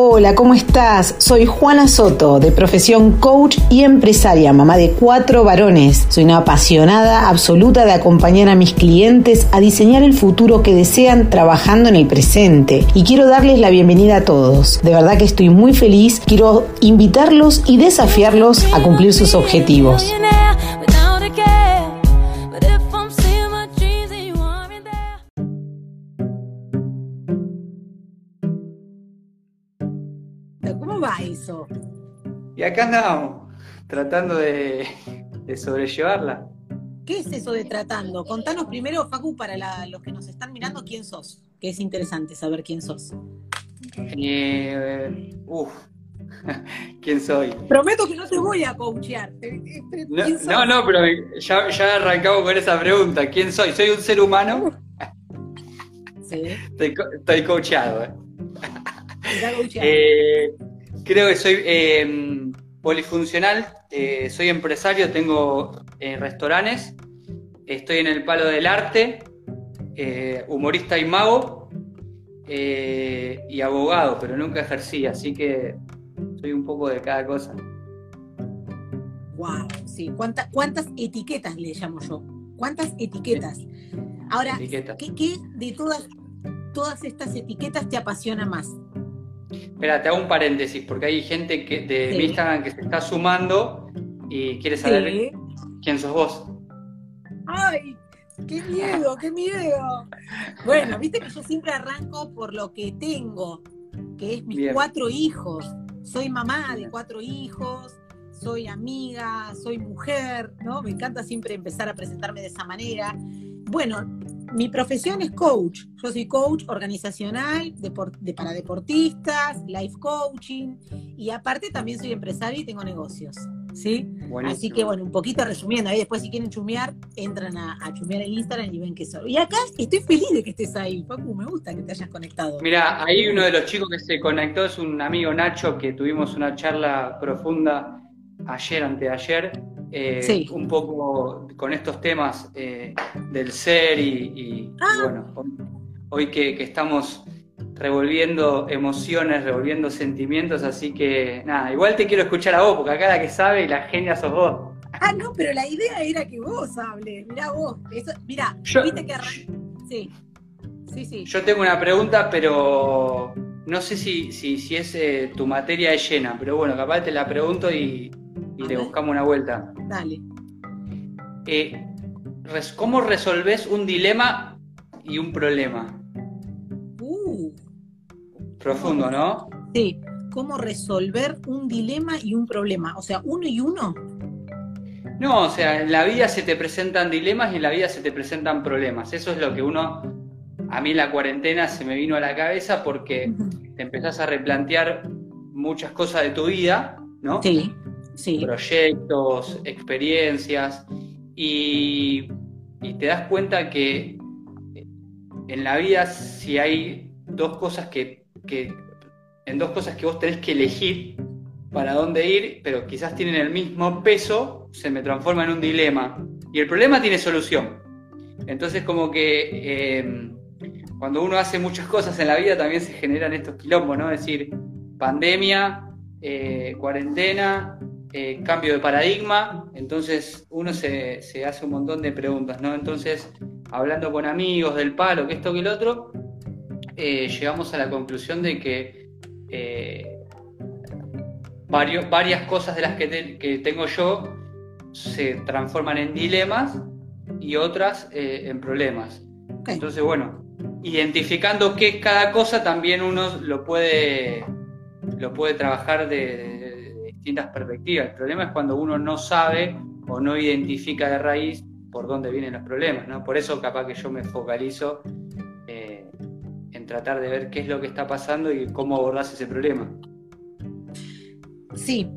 Hola, ¿cómo estás? Soy Juana Soto, de profesión coach y empresaria, mamá de cuatro varones. Soy una apasionada absoluta de acompañar a mis clientes a diseñar el futuro que desean trabajando en el presente. Y quiero darles la bienvenida a todos. De verdad que estoy muy feliz. Quiero invitarlos y desafiarlos a cumplir sus objetivos. Acá andamos, tratando de, sobrellevarla. ¿Qué es eso de tratando? Contanos primero, Facu, para los que nos están mirando, quién sos, que es interesante saber quién sos. Eh, uf, ¿quién soy? Prometo que no te voy a coachear. No, no, pero ya, ya arrancamos con esa pregunta. ¿Quién soy? ¿Soy un ser humano? Sí. Estoy, coacheado. ¿eh? eh Creo que soy em, polifuncional, eh, soy empresario, tengo eh, restaurantes, estoy en el palo del arte, eh, humorista y mago y abogado, pero nunca ejercí, así que soy un poco de cada cosa. Wow, sí, ¿cuántas, cuántas etiquetas le llamo yo? ¿Cuántas etiquetas? Ahora, ¿qué, de todas, todas estas etiquetas te apasiona más? Espera, te hago un paréntesis, porque hay gente que, de Instagram que se está sumando y quiere saber quién sos vos. ¡Ay! ¡Qué miedo, qué miedo! Bueno, viste que yo siempre arranco por lo que tengo, que es mis cuatro hijos. Soy mamá de cuatro hijos, soy amiga, soy mujer, ¿no? Me encanta siempre empezar a presentarme de esa manera. Bueno, mi profesión es coach. Yo soy coach organizacional de, para deportistas, life coaching y aparte también soy empresaria y tengo negocios. ¿Sí? Así que bueno, un poquito resumiendo, ahí después si quieren chumear, entran a, a chumear el Instagram y ven que soy. Y acá estoy feliz de que estés ahí, Paco, me gusta que te hayas conectado. Mira, ahí uno de los chicos que se conectó es un amigo Nacho que tuvimos una charla profunda ayer, anteayer, eh, un poco con estos temas eh, del ser y, ah. bueno, hoy, que, estamos revolviendo emociones, revolviendo sentimientos, así que nada, igual te quiero escuchar a vos, porque acá la que sabe y la genia sos vos. Ah, no, pero la idea era que vos hables, mirá vos, Eso, mirá, viste que sí. Sí, sí. Yo tengo una pregunta, pero no sé si, si, es eh, tu materia es llena, pero bueno, capaz te la pregunto y, y le buscamos una vuelta. Dale. Eh, ¿Cómo resolves un dilema y un problema? Uh. Profundo, ¿no? Sí. ¿Cómo resolver un dilema y un problema? O sea, uno y uno. No, o sea, en la vida se te presentan dilemas y en la vida se te presentan problemas. Eso es lo que uno, a mí la cuarentena se me vino a la cabeza porque te empezás a replantear muchas cosas de tu vida, ¿no? Sí proyectos, experiencias, y, te das cuenta que en la vida si hay dos cosas que, en dos cosas que vos tenés que elegir para dónde ir, pero quizás tienen el mismo peso, se me transforma en un dilema. Y el problema tiene solución. Entonces como que eh, cuando uno hace muchas cosas en la vida también se generan estos quilombos, ¿no? Es decir, pandemia, eh, cuarentena, eh, cambio de paradigma, entonces uno se, hace un montón de preguntas, ¿no? Entonces, hablando con amigos del palo, que esto, que el otro, eh, llegamos a la conclusión de que eh, varias cosas de las que, tengo yo se transforman en dilemas y otras en problemas. Entonces, bueno, identificando qué es cada cosa, también uno lo puede, lo puede trabajar de perspectivas. El problema es cuando uno no sabe o no identifica de raíz por dónde vienen los problemas, ¿no? Por eso capaz que yo me focalizo eh, en tratar de ver qué es lo que está pasando y cómo abordás ese problema. Sí,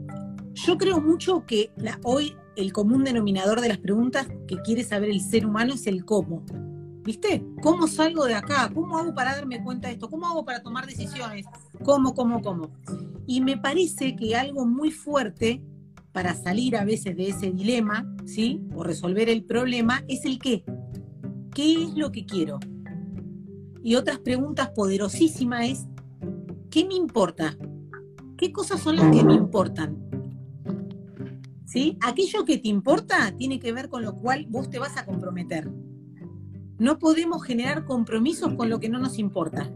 yo creo mucho que hoy el común denominador de las preguntas que quiere saber el ser humano es el cómo. ¿Viste? ¿Cómo salgo de acá? ¿Cómo hago para darme cuenta de esto? ¿Cómo hago para tomar decisiones? ¿Cómo, cómo, cómo? Y me parece que algo muy fuerte para salir a veces de ese dilema, ¿sí? O resolver el problema, es el qué. ¿Qué es lo que quiero? Y otras preguntas poderosísimas es, ¿qué me importa? qué cosas son las que me importan. ¿Sí? Aquello que te importa tiene que ver con lo cual vos te vas a comprometer. No podemos generar compromisos con lo que no nos importa.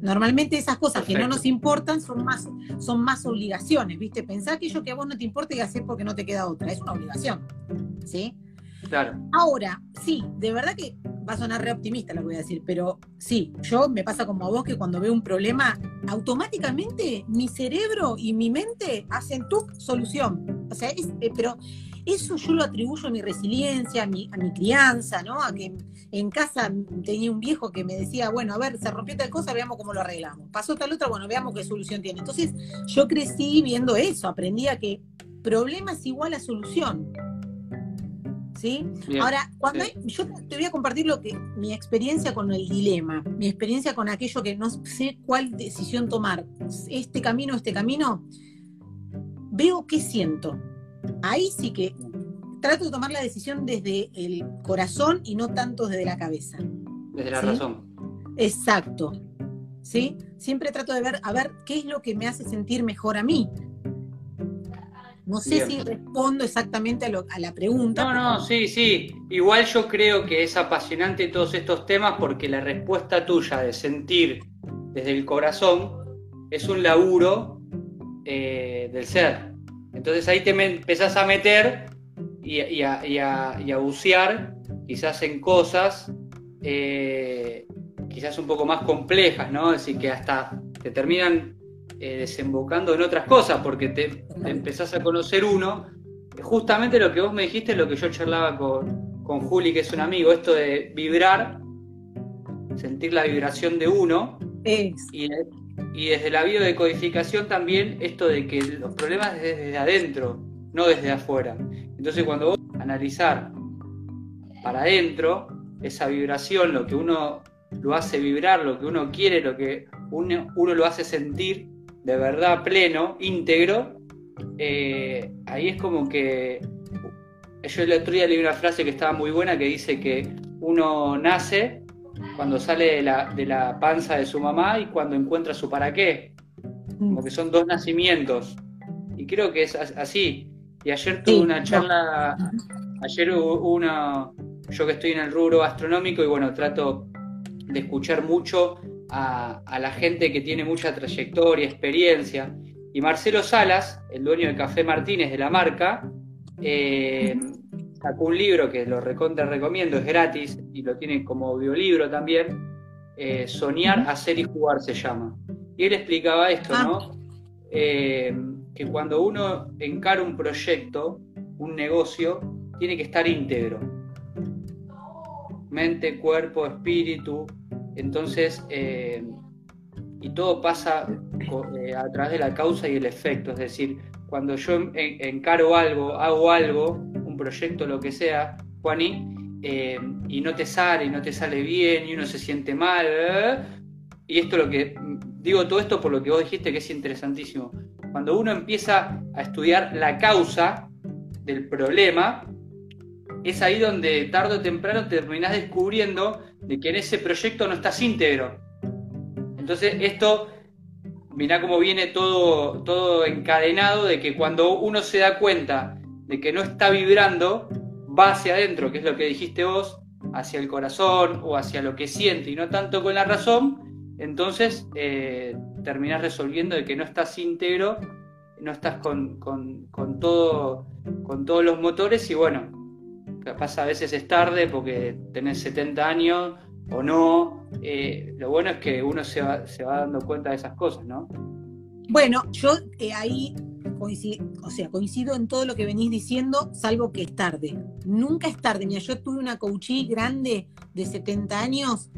Normalmente esas cosas que no nos importan son más, son más obligaciones, ¿viste? Pensar aquello que a vos no te importa y hacer porque no te queda otra. Es una obligación. ¿Sí? Claro. Ahora, sí, de verdad que va a sonar re optimista lo que voy a decir, pero sí, yo me pasa como a vos que cuando veo un problema, automáticamente mi cerebro y mi mente hacen tu solución. O sea, es, eh, pero eso yo lo atribuyo a mi resiliencia, a mi, a mi crianza, ¿no? A que en casa tenía un viejo que me decía, bueno, a ver, se rompió tal cosa, veamos cómo lo arreglamos. Pasó tal otra, bueno, veamos qué solución tiene. Entonces, yo crecí viendo eso, aprendí a que problema es igual a solución. ¿Sí? Ahora, cuando yo te voy a compartir lo que mi experiencia con el dilema, mi experiencia con aquello que no sé cuál decisión tomar, este camino, este camino, veo qué siento. Ahí sí que trato de tomar la decisión desde el corazón y no tanto desde la cabeza. Desde la razón. Exacto. ¿Sí? Siempre trato de ver, a ver, qué es lo que me hace sentir mejor a mí. No sé si respondo exactamente a, la pregunta. No, no, sí, sí. Igual yo creo que es apasionante todos estos temas porque la respuesta tuya de sentir desde el corazón es un laburo eh, del ser. Entonces ahí te empezás a meter y, a, bucear quizás en cosas eh, quizás un poco más complejas, ¿no? Es decir, que hasta te terminan eh, desembocando en otras cosas porque te, empezás a conocer uno. Justamente lo que vos me dijiste es lo que yo charlaba con, con Juli, que es un amigo, esto de vibrar, sentir la vibración de uno. Y, y desde la biodecodificación también esto de que los problemas desde adentro, no desde afuera. Entonces cuando vos analizar para adentro, esa vibración, lo que uno lo hace vibrar, lo que uno quiere, lo que uno, lo hace sentir de verdad pleno, íntegro, eh, ahí es como que yo el otro día leí una frase que estaba muy buena que dice que uno nace cuando sale de la, de la panza de su mamá y cuando encuentra su para qué. Como que son dos nacimientos. Y creo que es así. Y ayer tuve una charla, ayer hubo una, yo que estoy en el rubro astronómico y bueno, trato de escuchar mucho a, la gente que tiene mucha trayectoria, experiencia. Y Marcelo Salas, el dueño de Café Martínez de la marca, eh, sacó un libro que lo recontra recomiendo, es gratis y lo tiene como audiolibro también. Eh, Soñar, hacer y jugar se llama. Y él explicaba esto, ¿no? Ah. Eh, que cuando uno encara un proyecto, un negocio, tiene que estar íntegro. Mente, cuerpo, espíritu. Entonces, eh, y todo pasa a través de la causa y el efecto. Es decir, cuando yo encaro algo, hago algo, proyecto, lo que sea, Juaní, eh, y no te sale, y no te sale bien, y uno se siente mal, y esto lo que digo todo esto por lo que vos dijiste que es interesantísimo. Cuando uno empieza a estudiar la causa del problema, es ahí donde tarde o temprano terminás descubriendo de que en ese proyecto no estás íntegro. Entonces esto, mirá cómo viene todo, todo encadenado de que cuando uno se da cuenta de que no está vibrando, va hacia adentro, que es lo que dijiste vos, hacia el corazón o hacia lo que siente y no tanto con la razón, entonces eh, terminás resolviendo de que no estás íntegro, no estás con, todo, con todos los motores y bueno, capaz a veces es tarde porque tenés 70 años o no. Eh, lo bueno es que uno se va, se va dando cuenta de esas cosas, ¿no? Bueno, yo eh, ahí coincido, o sea, coincido en todo lo que venís diciendo, salvo que es tarde. Nunca es tarde. Mira, yo tuve una coachí grande de 70 años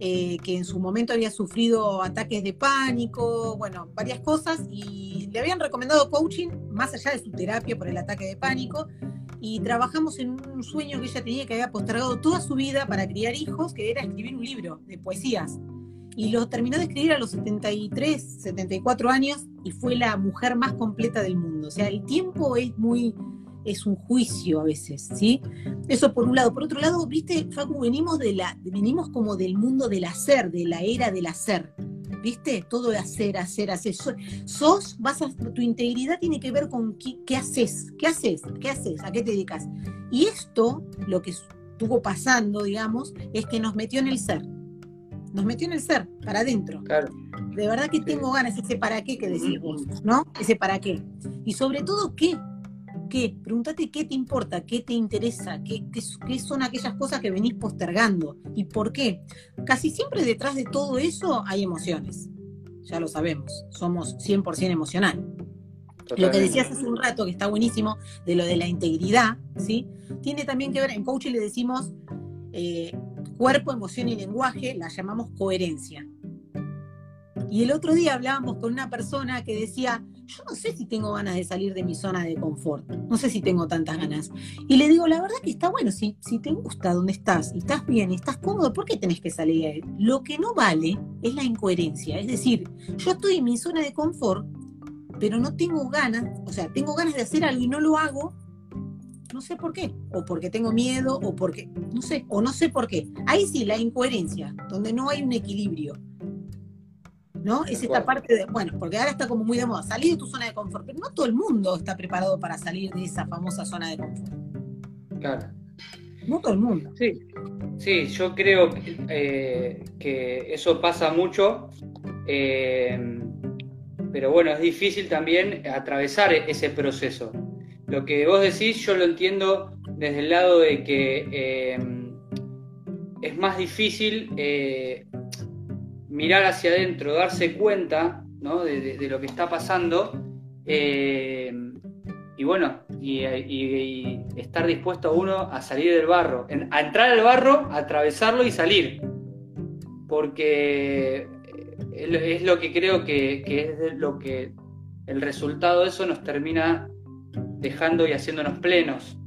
eh, que en su momento había sufrido ataques de pánico, bueno, varias cosas, y le habían recomendado coaching más allá de su terapia por el ataque de pánico. Y trabajamos en un sueño que ella tenía que había postergado toda su vida para criar hijos, que era escribir un libro de poesías y lo terminó de escribir a los 73, 74 años y fue la mujer más completa del mundo. O sea, el tiempo es muy, es un juicio a veces, ¿sí? Eso por un lado. Por otro lado, viste, Facu, venimos, de la, venimos como del mundo del hacer, de la era del hacer. ¿viste? Todo de hacer, hacer, hacer. Sos, vas a, tu integridad tiene que ver con qué, haces, qué haces, qué haces, a qué te dedicas. Y esto, lo que estuvo pasando, digamos, es que nos metió en el ser. Nos metió en el ser, para adentro. Claro. De verdad que tengo ganas, ese para qué que decís vos, ¿no? Ese para qué. Y sobre todo, ¿qué? ¿Qué? Pregúntate qué te importa, qué te interesa, qué, qué, son aquellas cosas que venís postergando y por qué. Casi siempre detrás de todo eso hay emociones. Ya lo sabemos, somos 100% emocional. Lo que decías hace un rato, que está buenísimo, de lo de la integridad, ¿sí? Tiene también que ver, en coaching le decimos eh, cuerpo, emoción y lenguaje, la llamamos coherencia. Y el otro día hablábamos con una persona que decía, yo no sé si tengo ganas de salir de mi zona de confort, no sé si tengo tantas ganas. Y le digo, la verdad que está bueno, si, si te gusta donde estás estás bien estás cómodo, ¿por qué tenés que salir a él? Lo que no vale es la incoherencia, es decir, yo estoy en mi zona de confort, pero no tengo ganas, o sea, tengo ganas de hacer algo y no lo hago, no sé por qué, o porque tengo miedo, o porque, no sé, o no sé por qué. Ahí sí, la incoherencia, donde no hay un equilibrio. ¿no? Es esta parte de, bueno, porque ahora está como muy de moda, salir de tu zona de confort, pero no todo el mundo está preparado para salir de esa famosa zona de confort. Claro. No todo el mundo. Sí, sí yo creo que, eh, eso pasa mucho, eh, pero bueno, es difícil también atravesar ese proceso. Lo que vos decís yo lo entiendo desde el lado de que eh, es más difícil mirar hacia adentro, darse cuenta de, lo que está pasando eh, y bueno, y, estar dispuesto uno a salir del barro, a entrar al barro, atravesarlo y salir. Porque es lo que creo que, es lo que el resultado de eso nos termina dejando y haciéndonos plenos.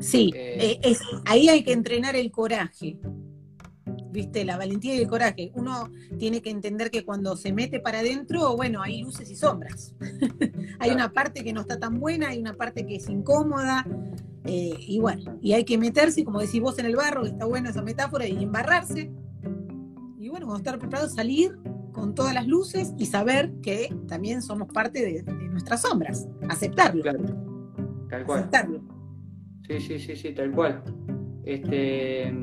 Sí, eh, eh, ahí hay que entrenar el coraje, ¿viste? La valentía y el coraje. Uno tiene que entender que cuando se mete para adentro, bueno, hay luces y sombras. hay una parte que no está tan buena, hay una parte que es incómoda, eh, y bueno, y hay que meterse, como decís vos en el barro, que está buena esa metáfora, y embarrarse. Y bueno, cuando estar preparado, salir con todas las luces y saber que también somos parte de, nuestras sombras. Aceptarlo. Tal cual. Aceptarlo. Sí, sí, sí, sí, tal cual. Este,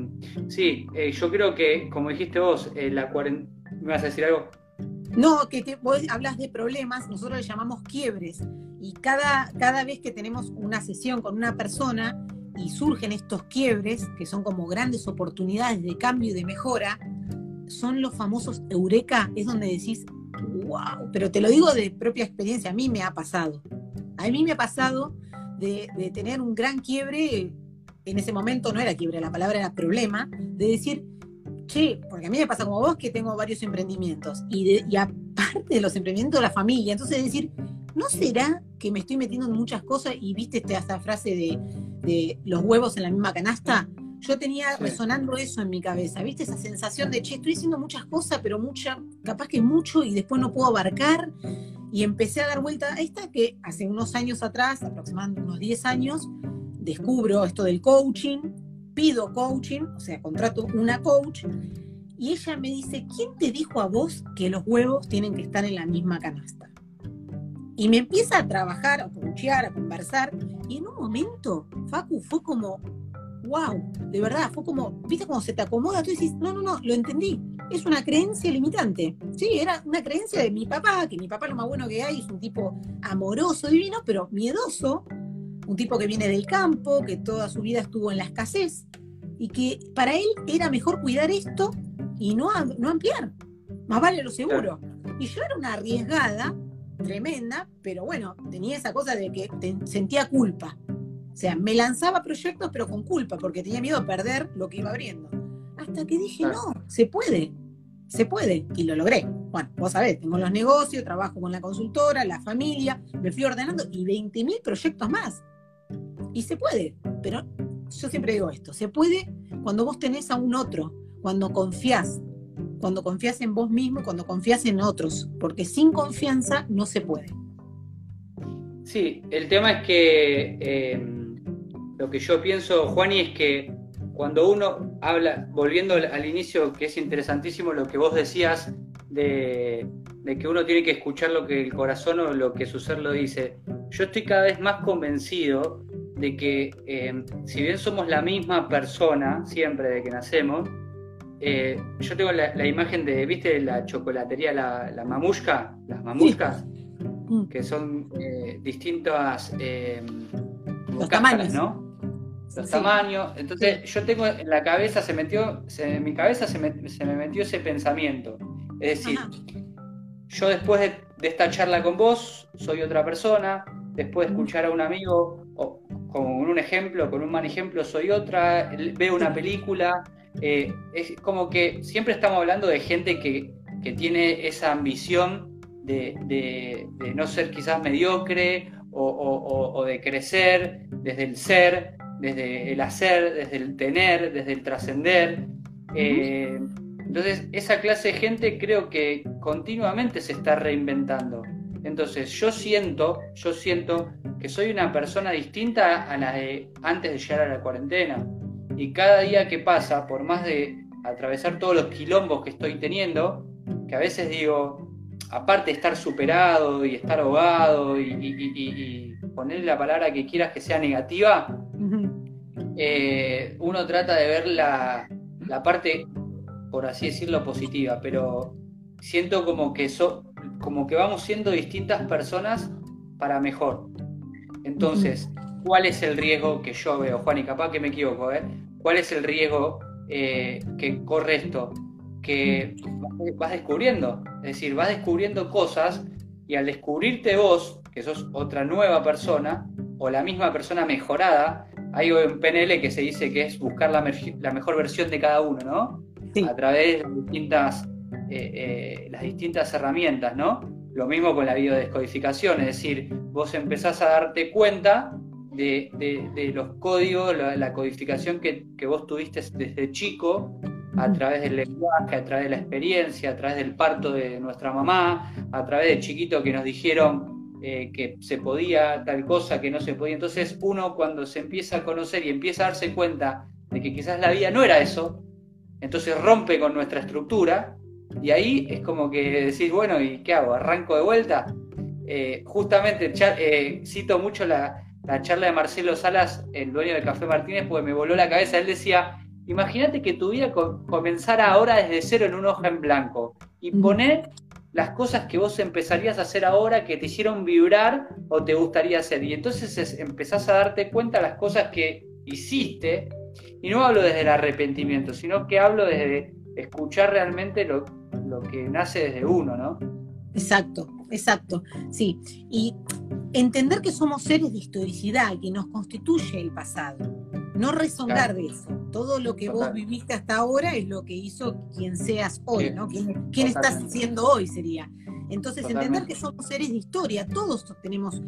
sí, eh, yo creo que, como dijiste vos, eh, la cuarentena. ¿Me vas a decir algo? No, que vos hablas de problemas, nosotros le llamamos quiebres. Y cada, cada vez que tenemos una sesión con una persona y surgen estos quiebres, que son como grandes oportunidades de cambio y de mejora, son los famosos eureka, es donde decís, wow, pero te lo digo de propia experiencia, a mí me ha pasado. A mí me ha pasado de, de tener un gran quiebre en ese momento no era quiebre, la palabra era problema, de decir, che, porque a mí me pasa como vos que tengo varios emprendimientos y, aparte de los emprendimientos, la familia, entonces decir, ¿no será que me estoy metiendo en muchas cosas y viste esta, frase de, los huevos en la misma canasta? Yo tenía resonando eso en mi cabeza, ¿viste? Esa sensación de, che, estoy haciendo muchas cosas, pero mucha, capaz que mucho y después no puedo abarcar. Y empecé a dar vuelta a esta que hace unos años atrás, aproximadamente unos 10 años, descubro esto del coaching, pido coaching, o sea, contrato una coach, y ella me dice, ¿quién te dijo a vos que los huevos tienen que estar en la misma canasta? Y me empieza a trabajar, a coachear, a conversar, y en un momento, Facu, fue como, wow, de verdad, fue como, viste cómo se te acomoda, tú dices, no, no, no, lo entendí, es una creencia limitante. Sí, era una creencia de mi papá, que mi papá lo más bueno que hay, es un tipo amoroso, divino, pero miedoso, un tipo que viene del campo, que toda su vida estuvo en la escasez y que para él era mejor cuidar esto y no, no ampliar. Más vale lo seguro. Y yo era una arriesgada tremenda, pero bueno, tenía esa cosa de que sentía culpa. O sea, me lanzaba proyectos pero con culpa, porque tenía miedo a perder lo que iba abriendo. Hasta que dije, no, se puede, se puede, y lo logré. Bueno, vos sabés, tengo los negocios, trabajo con la consultora, la familia, me fui ordenando y 20.000 proyectos más. Y se puede, pero yo siempre digo esto, se puede cuando vos tenés a un otro, cuando confías, cuando confías en vos mismo, cuando confías en otros, porque sin confianza no se puede. Sí, el tema es que eh, lo que yo pienso, Juani, es que cuando uno habla, volviendo al inicio, que es interesantísimo lo que vos decías de, que uno tiene que escuchar lo que el corazón o lo que su ser lo dice, yo estoy cada vez más convencido de que eh, si bien somos la misma persona siempre de que nacemos, eh, yo tengo la, imagen de, ¿viste la chocolatería, la, la mamushka? Las mamushkas, mm. que son eh, distintas los tamaños, ¿no? Los tamaños. Entonces, yo tengo en la cabeza, se metió, en mi cabeza se me, metió ese pensamiento. Es decir, yo después de, esta charla con vos, soy otra persona. Después de escuchar a un amigo, o, con un ejemplo, con un mal ejemplo, soy otra. Veo una película. Eh, es como que siempre estamos hablando de gente que, tiene esa ambición de, de, no ser quizás mediocre o, de crecer desde el ser, desde el hacer, desde el tener, desde el trascender. Eh, entonces, esa clase de gente creo que continuamente se está reinventando. Entonces, yo siento, yo siento que soy una persona distinta a la de antes de llegar a la cuarentena. Y cada día que pasa, por más de atravesar todos los quilombos que estoy teniendo, que a veces digo, aparte de estar superado y estar ahogado y, ponerle la palabra que quieras que sea negativa, eh, uno trata de ver la, parte, por así decirlo, positiva, pero siento como que, como que vamos siendo distintas personas para mejor. Entonces, ¿cuál es el riesgo que yo veo, Juan? Y capaz que me equivoco, ¿eh? ¿Cuál es el riesgo eh, que corre esto? Que vas descubriendo. Es decir, vas descubriendo cosas y al descubrirte vos, que sos otra nueva persona, o la misma persona mejorada, hay en PNL que se dice que es buscar la, mejor versión de cada uno, ¿no? A través de las distintas, eh, eh, las distintas herramientas, ¿no? Lo mismo con la biodescodificación, es decir, vos empezás a darte cuenta de, los códigos, la, codificación que, que, vos tuviste desde chico a través del lenguaje, a través de la experiencia, a través del parto de nuestra mamá, a través de chiquito que nos dijeron eh, que se podía tal cosa, que no se podía. Entonces uno cuando se empieza a conocer y empieza a darse cuenta de que quizás la vida no era eso, entonces rompe con nuestra estructura y ahí es como que decís, bueno, ¿y qué hago? ¿Arranco de vuelta? Eh, justamente eh, cito mucho la, la charla de Marcelo Salas, el dueño de Café Martínez, porque me voló la cabeza. Él decía, Imagínate que tu vida comenzara ahora desde cero en un hoja en blanco y poner las cosas que vos empezarías a hacer ahora que te hicieron vibrar o te gustaría hacer. Y entonces empezás a darte cuenta de las cosas que hiciste. Y no hablo desde el arrepentimiento, sino que hablo desde escuchar realmente lo, lo que nace desde uno, ¿no? Exacto, exacto. Sí. Y entender que somos seres de historicidad, que nos constituye el pasado no resonar de eso. Todo lo que vos viviste hasta ahora es lo que hizo quien seas hoy, ¿no? ¿Quién, estás siendo hoy sería? Entonces, entender que somos seres de historia, todos tenemos,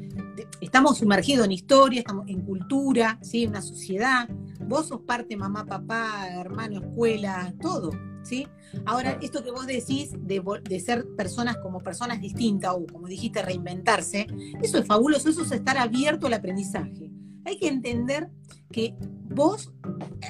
estamos sumergidos en historia, estamos en cultura, ¿sí? una sociedad. Vos sos parte, mamá, papá, hermano, escuela, todo. ¿Sí? Ahora, esto que vos decís de, de, ser personas como personas distintas o como dijiste, reinventarse, eso es fabuloso, eso es estar abierto al aprendizaje. Hay que entender que vos,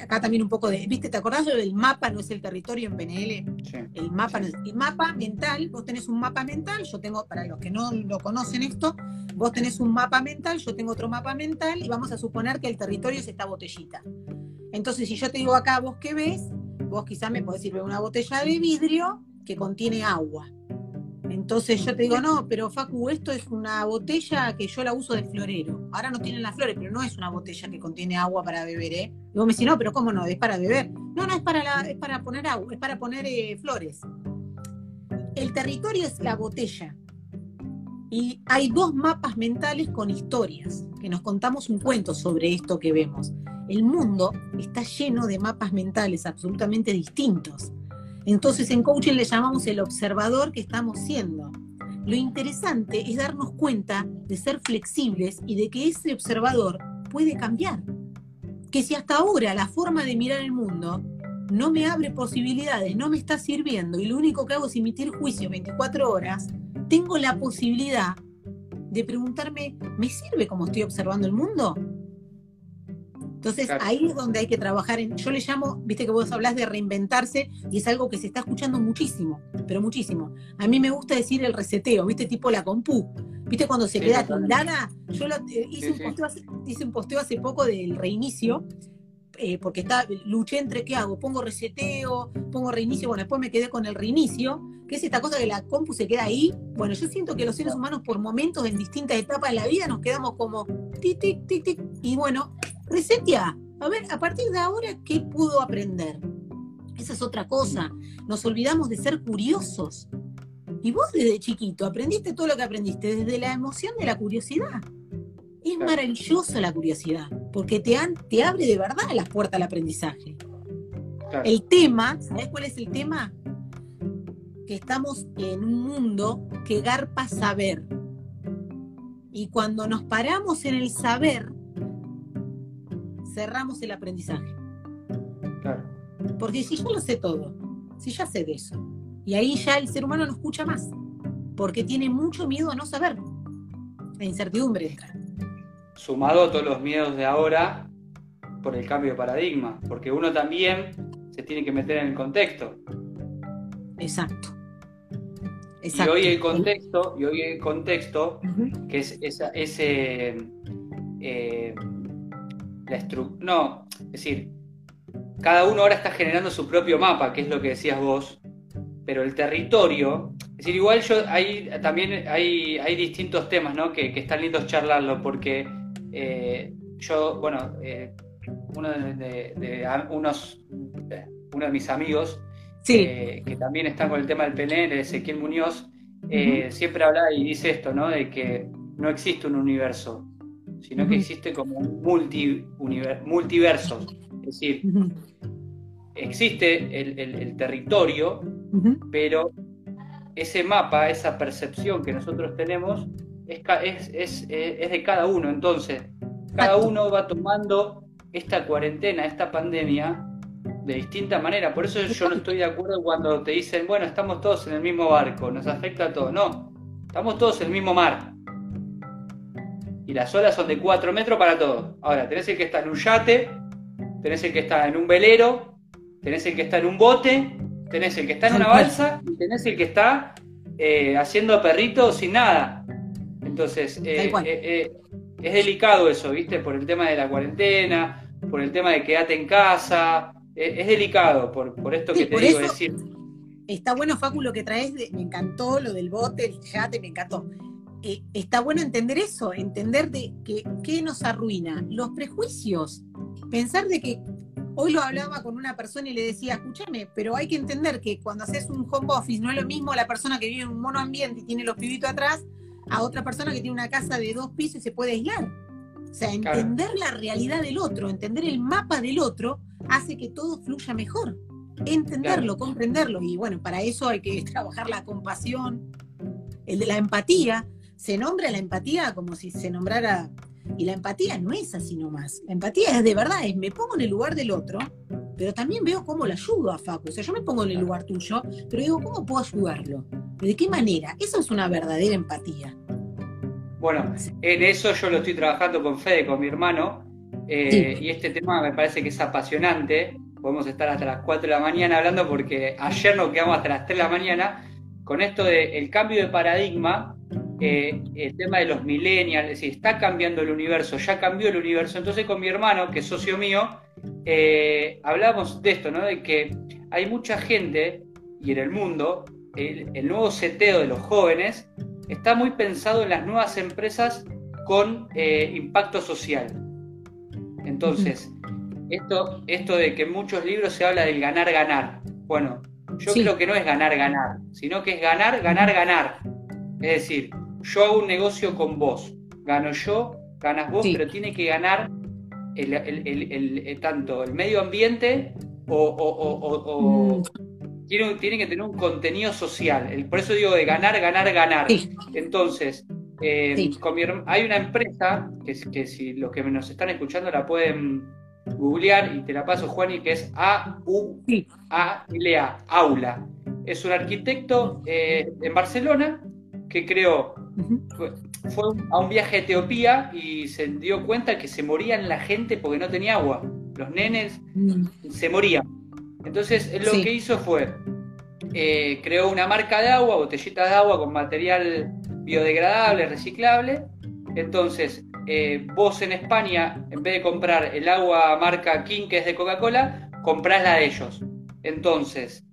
acá también un poco de, ¿viste? ¿Te acordás del mapa no es el territorio en PNL? El mapa el mapa mental, vos tenés un mapa mental, yo tengo, para los que no lo conocen esto, vos tenés un mapa mental, yo tengo otro mapa mental y vamos a suponer que el territorio es esta botellita. Entonces, si yo te digo acá, vos qué ves, vos quizás me podés decir una botella de vidrio que contiene agua. Entonces yo te digo, no, pero Facu, esto es una botella que yo la uso de florero. Ahora no tienen las flores, pero no es una botella que contiene agua para beber, ¿eh? Y vos me decís, no, pero ¿cómo no? ¿Es para beber? No, no, es para, es para poner agua, es para poner eh, flores. El territorio es la botella. Y hay dos mapas mentales con historias, que nos contamos un cuento sobre esto que vemos. El mundo está lleno de mapas mentales absolutamente distintos. Entonces en coaching le llamamos el observador que estamos siendo. Lo interesante es darnos cuenta de ser flexibles y de que ese observador puede cambiar. Que si hasta ahora la forma de mirar el mundo no me abre posibilidades, no me está sirviendo y lo único que hago es emitir juicio 24 horas, tengo la posibilidad de preguntarme, ¿me sirve como estoy observando el mundo? Entonces ahí es donde hay que trabajar. En, yo le llamo, viste que vos hablás de reinventarse y es algo que se está escuchando muchísimo, pero muchísimo. A mí me gusta decir el reseteo, viste, tipo la compu. ¿Viste cuando se queda tildada? Yo eh, hice, un posteo hace, hice un posteo hace poco del reinicio eh, porque está, luché entre qué hago, pongo reseteo, pongo reinicio, bueno, después me quedé con el reinicio, que es esta cosa que la compu se queda ahí. Bueno, yo siento que los seres humanos por momentos en distintas etapas de la vida nos quedamos como tic, tic, tic, tic, y bueno, resetea. A ver, a partir de ahora, ¿qué pudo aprender? Esa es otra cosa. Nos olvidamos de ser curiosos. Y vos desde chiquito aprendiste todo lo que aprendiste, desde la emoción de la curiosidad. Es maravilloso la curiosidad, porque te, te abre de verdad las puertas al aprendizaje. El tema, ¿sabes cuál es el tema? Que estamos en un mundo que garpa saber. Y cuando nos paramos en el saber, cerramos el aprendizaje. Porque si yo lo sé todo, si ya sé de eso, y ahí ya el ser humano no escucha más, porque tiene mucho miedo a no saber. La incertidumbre sumado a todos los miedos de ahora por el cambio de paradigma, porque uno también se tiene que meter en el contexto. Exacto. Y hoy el contexto, y hoy el contexto, que es ese eh, la no, es decir, cada uno ahora está generando su propio mapa, que es lo que decías vos, pero el territorio, es decir, igual yo hay también hay, hay distintos temas, ¿no? Que, que están lindos charlarlo, porque eh, yo, bueno, eh, uno de, unos, uno de mis amigos, eh, que también están con el tema del PNL, Ezequiel Muñoz, siempre habla y dice esto, ¿no? De que no existe un universo, sino que existe como un multi, multiverso. Es decir, existe el, territorio, pero ese mapa, esa percepción que nosotros tenemos, es, es, es, de cada uno. Entonces, cada uno va tomando esta cuarentena, esta pandemia, de distinta manera. Por eso yo no estoy de acuerdo cuando te dicen, bueno, estamos todos en el mismo barco, nos afecta a todos. No, estamos todos en el mismo mar. Y las olas son de 4 metros para todos. Ahora, tenés el que está en un yate, tenés el que está en un velero, tenés el que está en un bote, tenés el que está en una balsa y tenés el que está eh, haciendo perritos sin nada. Entonces, eh, eh, es delicado eso, ¿viste? Por el tema de la cuarentena, por el tema de quedarte en casa. Es, delicado por, esto que te digo decir. Está bueno, Facu, lo que traes, me encantó lo del bote, el yate, me encantó. está bueno entender eso, entender de que, qué nos arruina. Los prejuicios. Pensar de que Hoy lo hablaba con una persona y le decía, escúchame, pero hay que entender que cuando haces un home office no es lo mismo la persona que vive en un mono ambiente y tiene los pibitos atrás a otra persona que tiene una casa de dos pisos y se puede aislar. O sea, entender la realidad del otro, entender el mapa del otro, hace que todo fluya mejor. Entenderlo, comprenderlo. Y bueno, para eso hay que trabajar la compasión, el de la empatía. Se nombra la empatía como si se nombrara. Y la empatía no es así nomás. La empatía es de verdad, es me pongo en el lugar del otro, pero también veo cómo le ayudo a Facu. O sea, yo me pongo en el lugar tuyo, pero digo, ¿cómo puedo ayudarlo? ¿De qué manera? Eso es una verdadera empatía. Bueno, en eso yo lo estoy trabajando con Fede, con mi hermano, eh, y este tema me parece que es apasionante. Podemos estar hasta las 4 de la mañana hablando porque ayer nos quedamos hasta las 3 de la mañana con esto del cambio de paradigma, eh, el tema de los millennials, es decir, está cambiando el universo, ya cambió el universo. Entonces con mi hermano, que es socio mío, eh, hablamos de esto, ¿no? De que hay mucha gente y en el mundo el, nuevo seteo de los jóvenes está muy pensado en las nuevas empresas con eh, impacto social. Entonces, esto, esto de que en muchos libros se habla del ganar, ganar. Bueno, yo creo que no es ganar, ganar, sino que es ganar, ganar, ganar. Es decir, yo hago un negocio con vos, gano yo, ganas vos, pero tiene que ganar el, tanto el medio ambiente o, mm tiene, que tener un contenido social. por eso digo de ganar, ganar, ganar. Entonces, eh, hay una empresa que, que, si los que nos están escuchando la pueden googlear y te la paso, Juan, y que es A-U-A-L-A, Aula. Es un arquitecto eh, en Barcelona ¿qué creó? fue, a un viaje a Etiopía y se dio cuenta que se morían la gente porque no tenía agua. Los nenes mm. se morían. Entonces él lo que hizo fue, eh, creó una marca de agua, botellita de agua con material biodegradable, reciclable. Entonces, eh, vos en España, en vez de comprar el agua marca King, que es de Coca-Cola, comprás la de ellos. Entonces,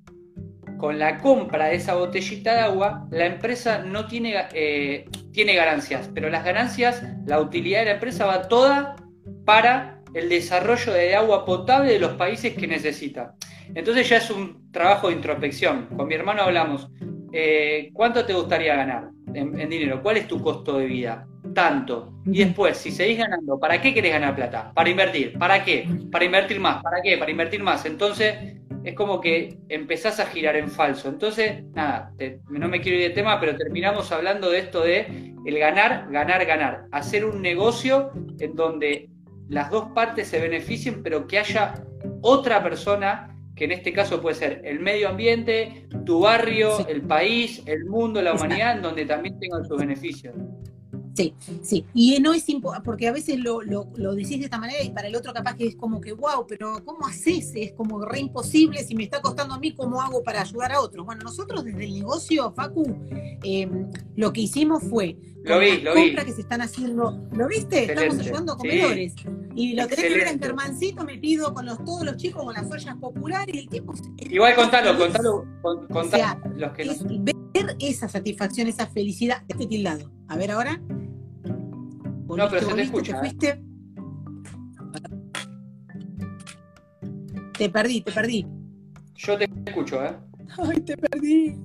con la compra de esa botellita de agua, la empresa no tiene, eh, tiene ganancias, pero las ganancias, la utilidad de la empresa va toda para el desarrollo de agua potable de los países que necesita. Entonces ya es un trabajo de introspección. Con mi hermano hablamos, eh, ¿cuánto te gustaría ganar en, dinero? ¿Cuál es tu costo de vida? Tanto. Y después, si seguís ganando, ¿para qué querés ganar plata? Para invertir. ¿Para qué? Para invertir más. ¿Para qué? Para invertir más. Entonces, es como que empezás a girar en falso. Entonces, nada, no me quiero ir de tema, pero terminamos hablando de esto de el ganar, ganar, ganar. Hacer un negocio en donde las dos partes se beneficien, pero que haya otra persona que en este caso puede ser el medio ambiente, tu barrio, el país, el mundo, la humanidad, en donde también tengan sus beneficios. Sí, sí. Y no es porque a veces lo, lo, decís de esta manera y para el otro capaz que es como que, wow, pero ¿cómo haces? Es como re imposible, si me está costando a mí, ¿cómo hago para ayudar a otros? Bueno, nosotros desde el negocio, Facu, em, lo que hicimos fue lo vi, lo vi. que se están haciendo, ¿lo viste? Estamos ayudando a comedores. Y lo tenés que ver en Germancito metido con los, todos los chicos con las ollas populares. El tipo, Igual contalo, contalo, contalo, los que es ver esa satisfacción, esa felicidad, este tildado. A ver ahora. No, pero se te escucha. Te ¿eh? fuiste. Te perdí, te perdí. Yo te escucho, ¿eh? Ay, te perdí.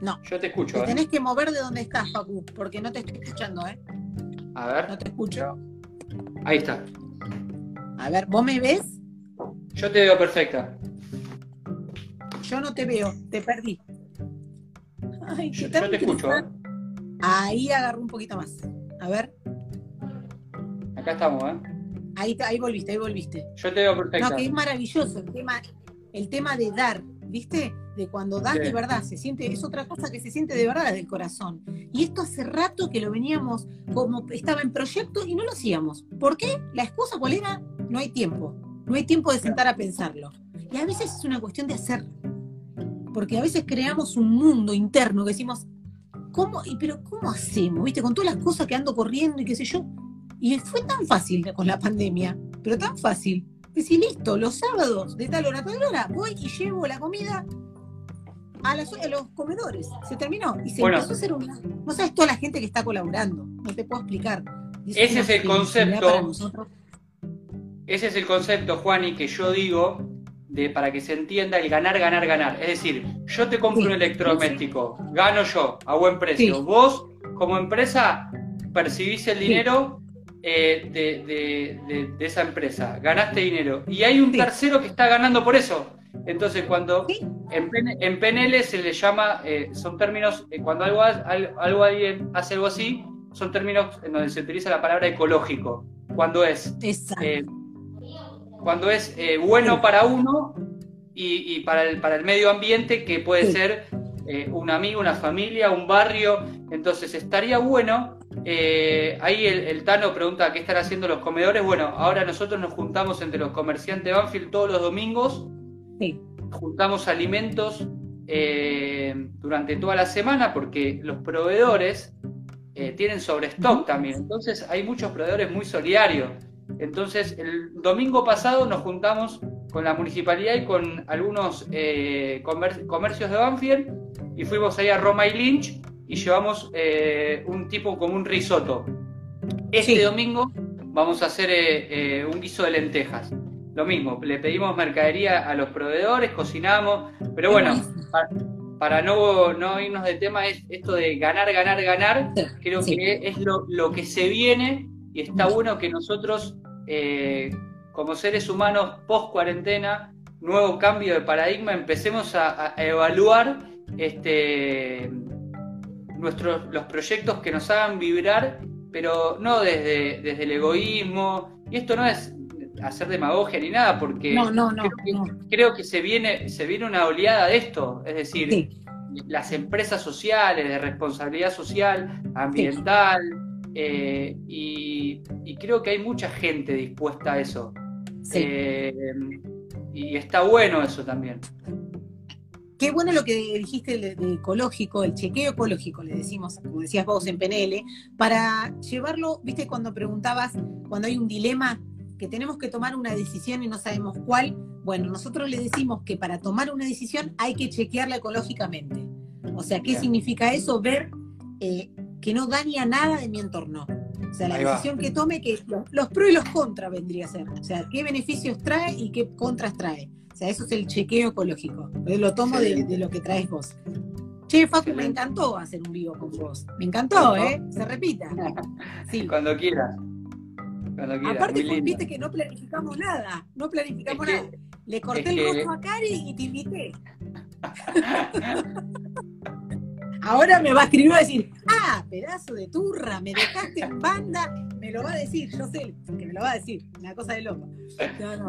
No. Yo te escucho, te ¿eh? Tenés que mover de donde estás, Facu, porque no te estoy escuchando, ¿eh? A ver. No te escucho. Ahí está. A ver, ¿vos me ves? Yo te veo perfecta. Yo no te veo, te perdí. Ay, yo, yo te escucho, ¿eh? Ahí agarro un poquito más. A ver. Acá estamos, ¿eh? Ahí, ahí volviste, ahí volviste. Yo te veo perfecto. No, que es maravilloso el tema, el tema de dar, ¿viste? De cuando das de verdad, se siente, es otra cosa que se siente de verdad del corazón. Y esto hace rato que lo veníamos como estaba en proyecto y no lo hacíamos. ¿Por qué? La excusa cuál era, no hay tiempo. No hay tiempo de sentar a pensarlo. Y a veces es una cuestión de hacer. Porque a veces creamos un mundo interno que decimos, ¿cómo, y, pero ¿cómo hacemos? ¿Viste? Con todas las cosas que ando corriendo y qué sé yo. Y fue tan fácil con la pandemia, pero tan fácil. Decir, listo, los sábados de tal hora a tal hora voy y llevo la comida a, los comedores. Se terminó. Y se empezó a hacer una. No sabes toda la gente que está colaborando. No te puedo explicar. ese es el concepto. Ese es el concepto, Juan, y que yo digo para que se entienda el ganar, ganar, ganar. Es decir, yo te compro un electrodoméstico, gano yo a buen precio. Vos, como empresa, percibís el dinero eh, de, esa empresa, ganaste dinero. Y hay un tercero que está ganando por eso. Entonces, cuando en, PNL se le llama, eh, son términos, eh, cuando algo, algo alguien hace algo así, son términos en donde se utiliza la palabra ecológico. Cuando es cuando es eh, bueno para uno y, para, el, para el medio ambiente, que puede ser eh, un amigo, una familia, un barrio. Entonces estaría bueno, eh, ahí el, Tano pregunta qué están haciendo los comedores. Bueno, ahora nosotros nos juntamos entre los comerciantes de Banfield todos los domingos, juntamos alimentos durante toda la semana porque los proveedores tienen sobre stock también. Entonces hay muchos proveedores muy solidarios. Entonces, el domingo pasado nos juntamos con la municipalidad y con algunos eh, comercios de Banfield y fuimos ahí a Roma y Lynch y llevamos eh, un tipo como un risotto. Este domingo vamos a hacer eh, un guiso de lentejas. Lo mismo, le pedimos mercadería a los proveedores, cocinamos, pero bueno, para, no, no, irnos de tema, es esto de ganar, ganar, ganar, creo que es lo, lo que se viene y está bueno que nosotros, eh, como seres humanos post cuarentena, nuevo cambio de paradigma, empecemos a, evaluar este, nuestros, los proyectos que nos hagan vibrar, pero no desde, desde el egoísmo. Y esto no es hacer demagogia ni nada, porque no, no, no, creo, que, se viene, se viene una oleada de esto, es decir, las empresas sociales, de responsabilidad social, ambiental, eh, y, creo que hay mucha gente dispuesta a eso. Eh, y está bueno eso también. Qué bueno lo que dijiste de, ecológico, el chequeo ecológico, le decimos, como decías vos en PNL, para llevarlo, viste, cuando preguntabas, cuando hay un dilema, que tenemos que tomar una decisión y no sabemos cuál, bueno, nosotros le decimos que para tomar una decisión hay que chequearla ecológicamente. O sea, ¿qué significa eso? Ver eh, que no daña nada de mi entorno. O sea, la decisión que tome, que los, pros y los contras vendría a ser. O sea, qué beneficios trae y qué contras trae. O sea, eso es el chequeo ecológico. Lo tomo de, lo que traes vos. Che, Facu, me encantó hacer un vivo con vos. Me encantó, ¿eh? Se repita. Sí. Cuando quieras. Cuando quieras. Aparte, viste que no planificamos nada. No planificamos nada. Le corté el rostro a Cari y te invité. Ahora me va a escribir y va a decir, ah, pedazo de turra, me dejaste en banda, me lo va a decir, yo sé que me lo va a decir, una cosa de loco.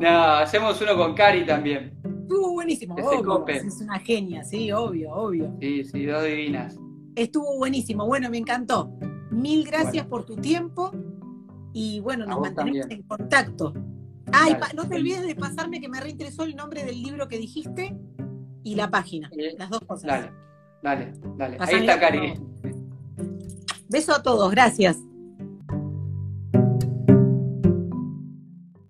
No, hacemos uno con Cari también. Estuvo buenísimo, obvio, es una genia, sí, obvio, obvio. Sí, sí, dos divinas. Estuvo buenísimo, bueno, me encantó. Mil gracias por tu tiempo y bueno, nos mantenemos en contacto. Ay, no te olvides de pasarme que me reinteresó el nombre del libro que dijiste y la página, las dos cosas. Dale, dale, dale. Ahí está Cari. Beso a todos, gracias.